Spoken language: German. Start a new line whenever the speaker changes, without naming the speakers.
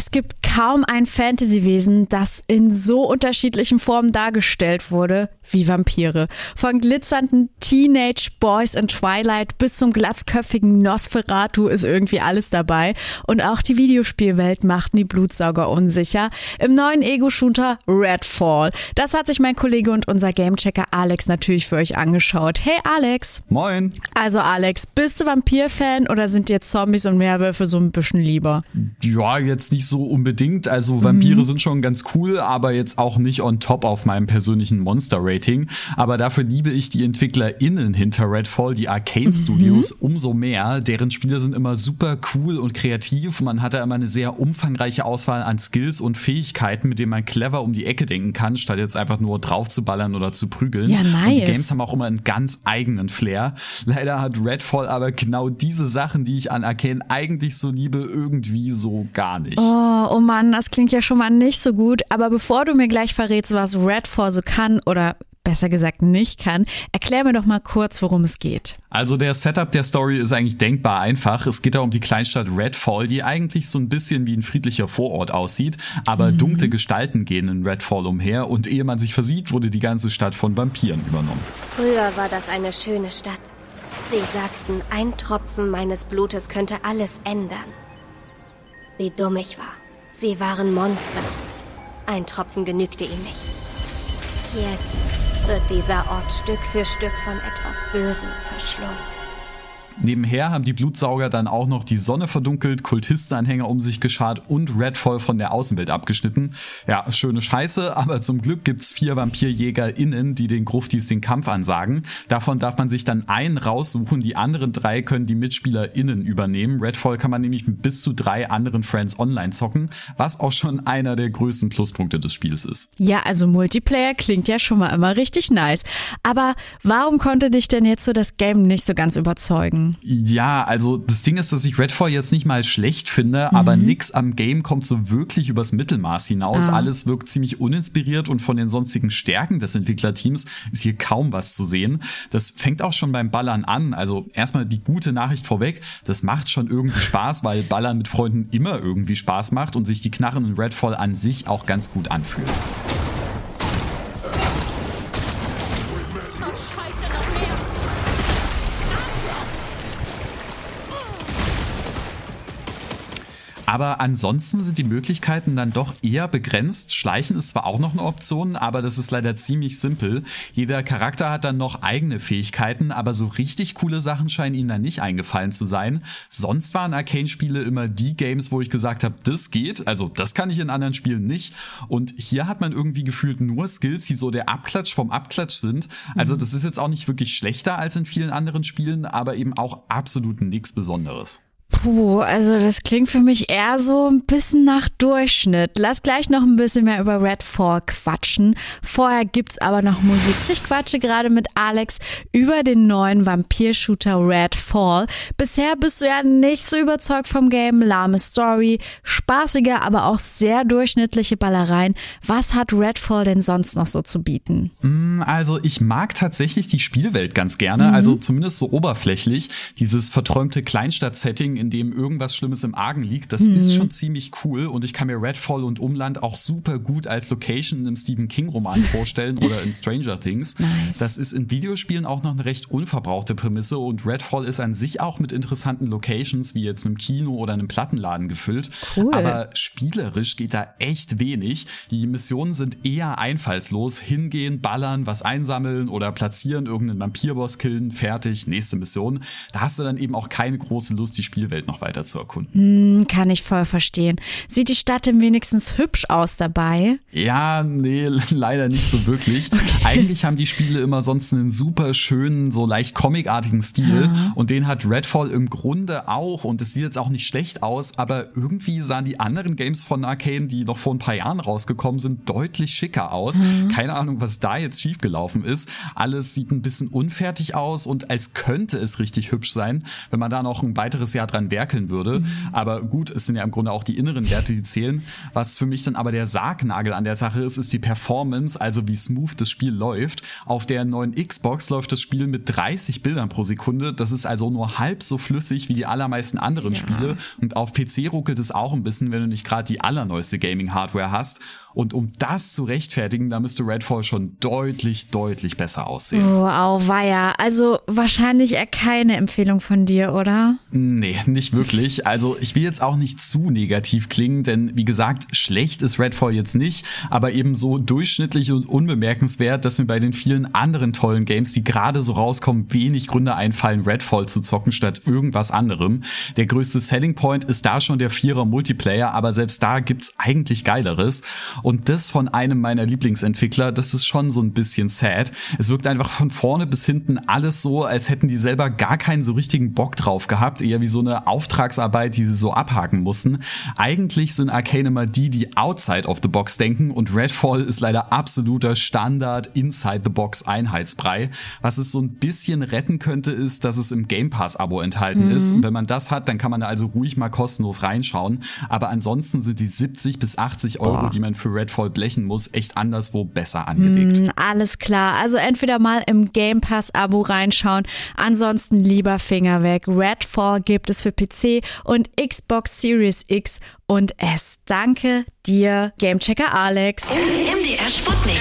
Es gibt kaum ein Fantasy-Wesen, das in so unterschiedlichen Formen dargestellt wurde wie Vampire. Von glitzernden Teenage Boys in Twilight bis zum glatzköpfigen Nosferatu ist irgendwie alles dabei. Und auch die Videospielwelt machten die Blutsauger unsicher. Im neuen Ego-Shooter Redfall. Das hat sich mein Kollege und unser Gamechecker Alex natürlich für euch angeschaut. Hey Alex.
Moin.
Also Alex, bist du Vampir-Fan oder sind dir Zombies und Werwölfe so ein bisschen lieber?
Ja, jetzt nicht so unbedingt. Also Vampire mhm. sind schon ganz cool, aber jetzt auch nicht on top auf meinem persönlichen Monster-Rating. Aber dafür liebe ich die EntwicklerInnen hinter Redfall, die Arcane mhm. Studios, umso mehr. Deren Spiele sind immer super cool und kreativ. Man hat da immer eine sehr umfangreiche Auswahl an Skills und Fähigkeiten, mit denen man clever um die Ecke denken kann, statt jetzt einfach nur drauf zu ballern oder zu prügeln.
Ja, nice. Und
die Games haben auch immer einen ganz eigenen Flair. Leider hat Redfall aber genau diese Sachen, die ich an Arcane eigentlich so liebe, irgendwie so gar nicht.
Oh, oh Mann, das klingt ja schon mal nicht so gut. Aber bevor du mir gleich verrätst, was Redfall so kann oder besser gesagt nicht kann. Erklär mir doch mal kurz, worum es geht.
Also der Setup der Story ist eigentlich denkbar einfach. Es geht da um die Kleinstadt Redfall, die eigentlich so ein bisschen wie ein friedlicher Vorort aussieht, aber mhm. dunkle Gestalten gehen in Redfall umher und ehe man sich versieht, wurde die ganze Stadt von Vampiren übernommen.
Früher war das eine schöne Stadt. Sie sagten, ein Tropfen meines Blutes könnte alles ändern. Wie dumm ich war. Sie waren Monster. Ein Tropfen genügte ihm nicht. Jetzt wird dieser Ort Stück für Stück von etwas Bösem verschlungen.
Nebenher haben die Blutsauger dann auch noch die Sonne verdunkelt, Kultistenanhänger um sich geschart und Redfall von der Außenwelt abgeschnitten. Ja, schöne Scheiße, aber zum Glück gibt's vier VampirjägerInnen, die den Gruftis den Kampf ansagen. Davon darf man sich dann einen raussuchen, die anderen drei können die MitspielerInnen übernehmen. Redfall kann man nämlich mit bis zu drei anderen Friends online zocken, was auch schon einer der größten Pluspunkte des Spiels ist.
Ja, also Multiplayer klingt ja schon mal immer richtig nice. Aber warum konnte dich denn jetzt so das Game nicht so ganz überzeugen?
Ja, also das Ding ist, dass ich Redfall jetzt nicht mal schlecht finde, mhm. aber nix am Game kommt so wirklich übers Mittelmaß hinaus. Ah. Alles wirkt ziemlich uninspiriert und von den sonstigen Stärken des Entwicklerteams ist hier kaum was zu sehen. Das fängt auch schon beim Ballern an. Also erstmal die gute Nachricht vorweg, das macht schon irgendwie Spaß, weil Ballern mit Freunden immer irgendwie Spaß macht und sich die Knarren in Redfall an sich auch ganz gut anfühlen. Aber ansonsten sind die Möglichkeiten dann doch eher begrenzt. Schleichen ist zwar auch noch eine Option, aber das ist leider ziemlich simpel. Jeder Charakter hat dann noch eigene Fähigkeiten, aber so richtig coole Sachen scheinen ihnen dann nicht eingefallen zu sein. Sonst waren Arcane-Spiele immer die Games, wo ich gesagt habe, das geht. Also das kann ich in anderen Spielen nicht. Und hier hat man irgendwie gefühlt nur Skills, die so der Abklatsch vom Abklatsch sind. Also das ist jetzt auch nicht wirklich schlechter als in vielen anderen Spielen, aber eben auch absolut nichts Besonderes.
Puh, also das klingt für mich eher so ein bisschen nach Durchschnitt. Lass gleich noch ein bisschen mehr über Redfall quatschen. Vorher gibt's aber noch Musik. Ich quatsche gerade mit Alex über den neuen Vampir-Shooter Redfall. Bisher bist du ja nicht so überzeugt vom Game. Lahme Story, spaßige, aber auch sehr durchschnittliche Ballereien. Was hat Redfall denn sonst noch so zu bieten?
Mm, also ich mag tatsächlich die Spielwelt ganz gerne. Mhm. Also zumindest so oberflächlich. Dieses verträumte Kleinstadt-Setting in dem irgendwas Schlimmes im Argen liegt, das mhm. ist schon ziemlich cool und ich kann mir Redfall und Umland auch super gut als Location in einem Stephen King Roman vorstellen oder in Stranger Things. Nice. Das ist in Videospielen auch noch eine recht unverbrauchte Prämisse und Redfall ist an sich auch mit interessanten Locations wie jetzt einem Kino oder einem Plattenladen gefüllt. Cool. Aber spielerisch geht da echt wenig. Die Missionen sind eher einfallslos. Hingehen, ballern, was einsammeln oder platzieren, irgendeinen Vampirboss killen, fertig, nächste Mission. Da hast du dann eben auch keine große Lust, die Spiel Spielwelt noch weiter zu erkunden.
Hm, kann ich voll verstehen. Sieht die Stadt denn wenigstens hübsch aus dabei?
Ja, nee, leider nicht so wirklich. Okay. Eigentlich haben die Spiele immer sonst einen super schönen, so leicht comicartigen Stil ja. und den hat Redfall im Grunde auch und es sieht jetzt auch nicht schlecht aus, aber irgendwie sahen die anderen Games von Arcane, die noch vor ein paar Jahren rausgekommen sind, deutlich schicker aus. Mhm. Keine Ahnung, was da jetzt schiefgelaufen ist. Alles sieht ein bisschen unfertig aus und als könnte es richtig hübsch sein, wenn man da noch ein weiteres Jahr dran werkeln würde. Mhm. Aber gut, es sind ja im Grunde auch die inneren Werte, die zählen. Was für mich dann aber der Sargnagel an der Sache ist, ist die Performance, also wie smooth das Spiel läuft. Auf der neuen Xbox läuft das Spiel mit 30 Bildern pro Sekunde. Das ist also nur halb so flüssig wie die allermeisten anderen ja. Spiele. Und auf PC ruckelt es auch ein bisschen, wenn du nicht gerade die allerneueste Gaming-Hardware hast. Und um das zu rechtfertigen, da müsste Redfall schon deutlich, deutlich besser aussehen.
Oh, auweia. Also wahrscheinlich eher keine Empfehlung von dir, oder?
Nee, nicht wirklich. Also ich will jetzt auch nicht zu negativ klingen, denn wie gesagt, schlecht ist Redfall jetzt nicht, aber eben so durchschnittlich und unbemerkenswert, dass mir bei den vielen anderen tollen Games, die gerade so rauskommen, wenig Gründe einfallen, Redfall zu zocken statt irgendwas anderem. Der größte Selling Point ist da schon der Vierer Multiplayer, aber selbst da gibt's eigentlich geileres. Und das von einem meiner Lieblingsentwickler, das ist schon so ein bisschen sad. Es wirkt einfach von vorne bis hinten alles so, als hätten die selber gar keinen so richtigen Bock drauf gehabt, eher wie so eine Auftragsarbeit, die sie so abhaken mussten. Eigentlich sind Arcane immer die, die outside of the box denken und Redfall ist leider absoluter Standard inside the box Einheitsbrei. Was es so ein bisschen retten könnte, ist, dass es im Game Pass Abo enthalten mhm. ist. Und wenn man das hat, dann kann man da also ruhig mal kostenlos reinschauen. Aber ansonsten sind die 70 bis 80 Euro, Boah. die man für Redfall blechen muss, echt anderswo besser angelegt.
Mm, alles klar. Also entweder mal im Game Pass Abo reinschauen, ansonsten lieber Finger weg. Redfall gibt es für PC und Xbox Series X und S. Danke dir, Gamechecker Alex.
MDR Sputnik.